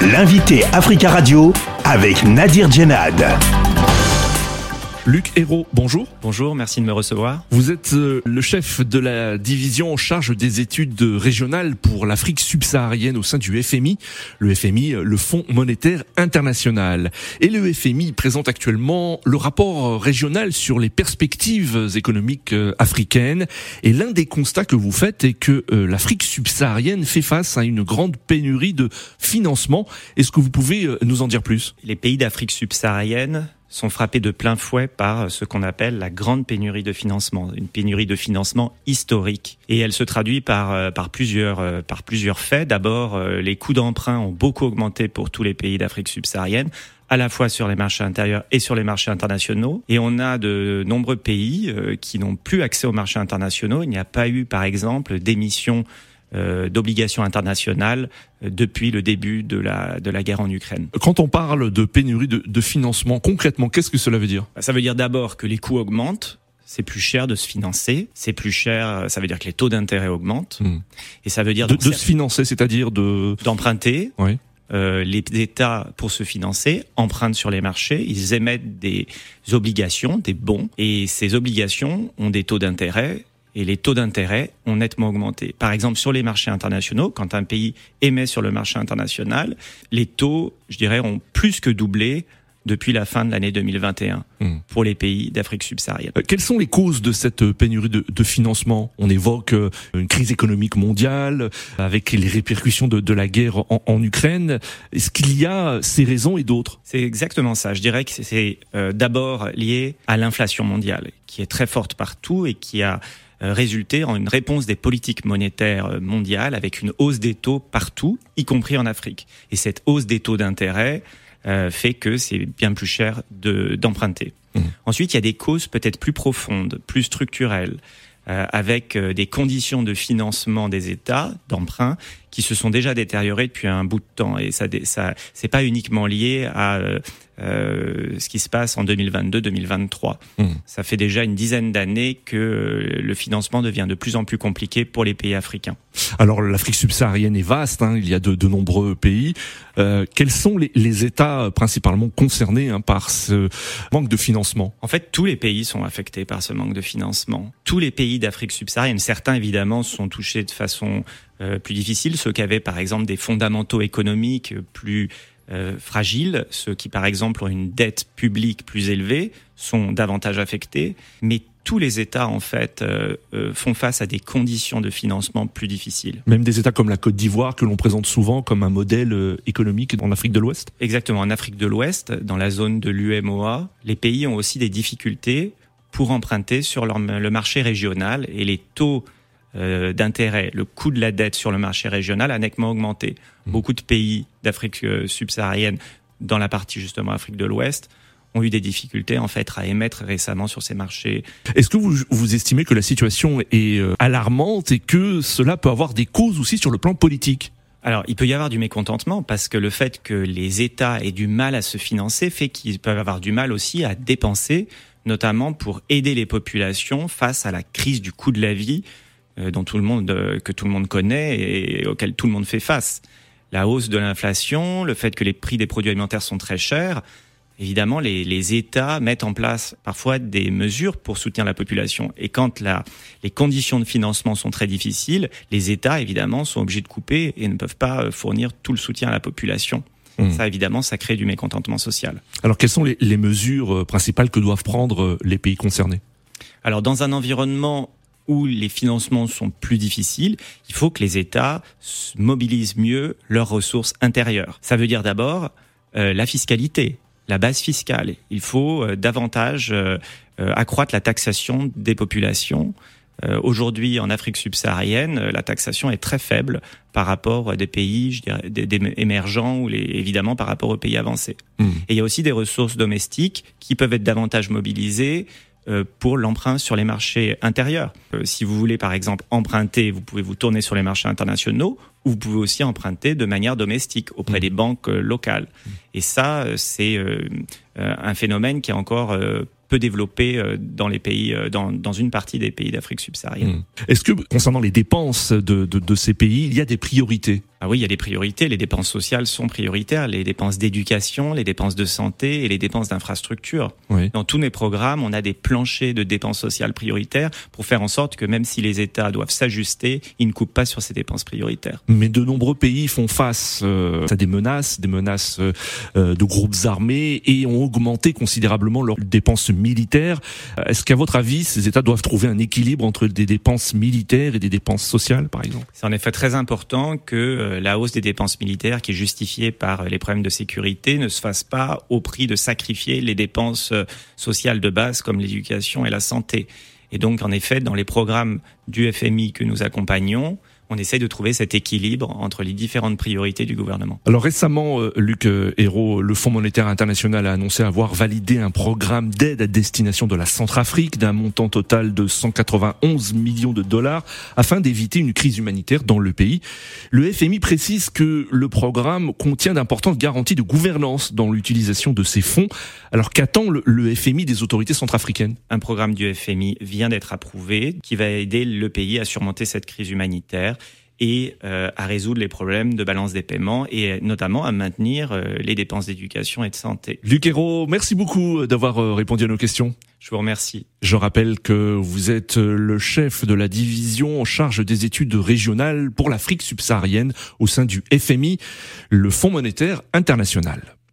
L'invité Africa Radio avec Nadir Djenad. Luc Hérault, bonjour. Bonjour, merci de me recevoir. Vous êtes euh, le chef de la division en charge des études régionales pour l'Afrique subsaharienne au sein du FMI, le FMI, le Fonds monétaire international. Et le FMI présente actuellement le rapport régional sur les perspectives économiques euh, africaines. Et l'un des constats que vous faites est que euh, l'Afrique subsaharienne fait face à une grande pénurie de financement. Est-ce que vous pouvez nous en dire plus? Les pays d'Afrique subsaharienne sont frappés de plein fouet par ce qu'on appelle la grande pénurie de financement, une pénurie de financement historique. Et elle se traduit par, euh, par, plusieurs, euh, par plusieurs faits. D'abord, euh, les coûts d'emprunt ont beaucoup augmenté pour tous les pays d'Afrique subsaharienne à la fois sur les marchés intérieurs et sur les marchés internationaux. Et on a de nombreux pays qui n'ont plus accès aux marchés internationaux. Il n'y a pas eu, par exemple, d'émissions euh, d'obligations internationales euh, depuis le début de la, de la guerre en Ukraine. Quand on parle de pénurie de, de financement, concrètement, qu'est-ce que cela veut dire? Bah, Ça veut dire d'abord que les coûts augmentent, c'est plus cher de se financer, c'est plus cher, ça veut dire que les taux d'intérêt augmentent, hmm. et ça veut dire... De, de se financer, c'est-à-dire de... D'emprunter. Oui. Euh, les États, pour se financer, empruntent sur les marchés, ils émettent des obligations, des bons, et ces obligations ont des taux d'intérêt et les taux d'intérêt ont nettement augmenté. Par exemple, sur les marchés internationaux, quand un pays émet sur le marché international, les taux, je dirais, ont plus que doublé depuis la fin de l'année 2021 hmm. pour les pays d'Afrique subsaharienne. Euh, quelles sont les causes de cette pénurie de, de financement? On évoque euh, une crise économique mondiale avec les répercussions de, de la guerre en, en Ukraine. Est-ce qu'il y a ces raisons et d'autres? C'est exactement ça. Je dirais que c'est euh, d'abord lié à l'inflation mondiale qui est très forte partout et qui a euh, résulter en une réponse des politiques monétaires euh, mondiales avec une hausse des taux partout, y compris en Afrique. Et cette hausse des taux d'intérêt euh, fait que c'est bien plus cher d'emprunter. Mmh. Ensuite, il y a des causes peut-être plus profondes, plus structurelles. Avec des conditions de financement des États d'emprunt qui se sont déjà détériorées depuis un bout de temps et ça, ça c'est pas uniquement lié à euh, ce qui se passe en 2022-2023. Mmh. Ça fait déjà une dizaine d'années que euh, le financement devient de plus en plus compliqué pour les pays africains. Alors l'Afrique subsaharienne est vaste, hein, il y a de, nombreux pays. Euh, quels sont les, États principalement concernés hein, par ce manque de financement? En fait, tous les pays sont affectés par ce manque de financement. Tous les pays d'Afrique subsaharienne, certains évidemment sont touchés de façon euh, plus difficile, ceux qui avaient par exemple des fondamentaux économiques plus euh, fragiles, ceux qui par exemple ont une dette publique plus élevée, sont davantage affectés, mais tous les États en fait euh, euh, font face à des conditions de financement plus difficiles. Même des États comme la Côte d'Ivoire que l'on présente souvent comme un modèle économique en Afrique de l'Ouest. Exactement, en Afrique de l'Ouest, dans la zone de l'UMOA, les pays ont aussi des difficultés pour emprunter sur le marché régional et les taux euh, d'intérêt, le coût de la dette sur le marché régional a nettement augmenté. Mmh. Beaucoup de pays d'Afrique euh, subsaharienne, dans la partie justement Afrique de l'Ouest, ont eu des difficultés en fait à émettre récemment sur ces marchés. Est-ce que vous, vous estimez que la situation est euh, alarmante et que cela peut avoir des causes aussi sur le plan politique? Alors, il peut y avoir du mécontentement parce que le fait que les États aient du mal à se financer fait qu'ils peuvent avoir du mal aussi à dépenser, notamment pour aider les populations face à la crise du coût de la vie, dont tout le monde, euh, que tout le monde connaît et auquel tout le monde fait face. La hausse de l'inflation, le fait que les prix des produits alimentaires sont très chers, évidemment, les, les, États mettent en place parfois des mesures pour soutenir la population. Et quand la, les conditions de financement sont très difficiles, les États, évidemment, sont obligés de couper et ne peuvent pas euh, fournir tout le soutien à la population. Mmh. Ça, évidemment, ça crée du mécontentement social. Alors, quelles sont les, les mesures principales que doivent prendre les pays concernés? Alors, dans un environnement où les financements sont plus difficiles, il faut que les États mobilisent mieux leurs ressources intérieures. Ça veut dire d'abord euh, la fiscalité, la base fiscale. Il faut euh, davantage euh, accroître la taxation des populations. Aujourd'hui, en Afrique subsaharienne, la taxation est très faible par rapport à des pays, je dirais, des, émergents ou les, évidemment par rapport aux pays avancés. Mmh. Et il y a aussi des ressources domestiques qui peuvent être davantage mobilisées euh, pour l'emprunt sur les marchés intérieurs. Euh, si vous voulez par exemple emprunter, vous pouvez vous tourner sur les marchés internationaux ou vous pouvez aussi emprunter de manière domestique auprès mmh. des banques euh, locales. Mmh. Et ça, c'est un phénomène qui est encore peu développé dans les pays, dans, dans une partie des pays d'Afrique subsaharienne. Mmh. Est-ce que concernant les dépenses de, de, de, ces pays, il y a des priorités? Ah oui, il y a des priorités. Les dépenses sociales sont prioritaires. Les dépenses d'éducation, les dépenses de santé et les dépenses d'infrastructure. Dans tous mes programmes, on a des planchers de dépenses sociales prioritaires pour faire en sorte que même si les États doivent s'ajuster, ils ne coupent pas sur ces dépenses prioritaires. Mais de nombreux pays font face euh, à des menaces, des menaces euh, euh, de groupes armés et ont augmenté considérablement leurs dépenses militaires. Est-ce qu'à votre avis, ces États doivent trouver un équilibre entre des dépenses militaires et des dépenses sociales, par exemple? C'est en effet très important que euh, la hausse des dépenses militaires, qui est justifiée par euh, les problèmes de sécurité, ne se fasse pas au prix de sacrifier les dépenses euh, sociales de base comme l'éducation et la santé. Et donc, en effet, dans les programmes du FMI que nous accompagnons, on essaye de trouver cet équilibre entre les différentes priorités du gouvernement. Alors récemment, euh, Luc euh, Hérault, le Fonds monétaire international a annoncé avoir validé un programme d'aide à destination de la Centrafrique d'un montant total de 191 millions de dollars afin d'éviter une crise humanitaire dans le pays. Le FMI précise que le programme contient d'importantes garanties de gouvernance dans l'utilisation de ces fonds. Alors qu'attend le, le FMI des autorités centrafricaines? Un programme du FMI vient d'être approuvé qui va aider le pays à surmonter cette crise humanitaire et euh, à résoudre les problèmes de balance des paiements et notamment à maintenir euh, les dépenses d'éducation et de santé. Luc Hérault, merci beaucoup d'avoir euh, répondu à nos questions. Je vous remercie. Je rappelle que vous êtes le chef de la division en charge des études régionales pour l'Afrique subsaharienne au sein du FMI, le Fonds monétaire international.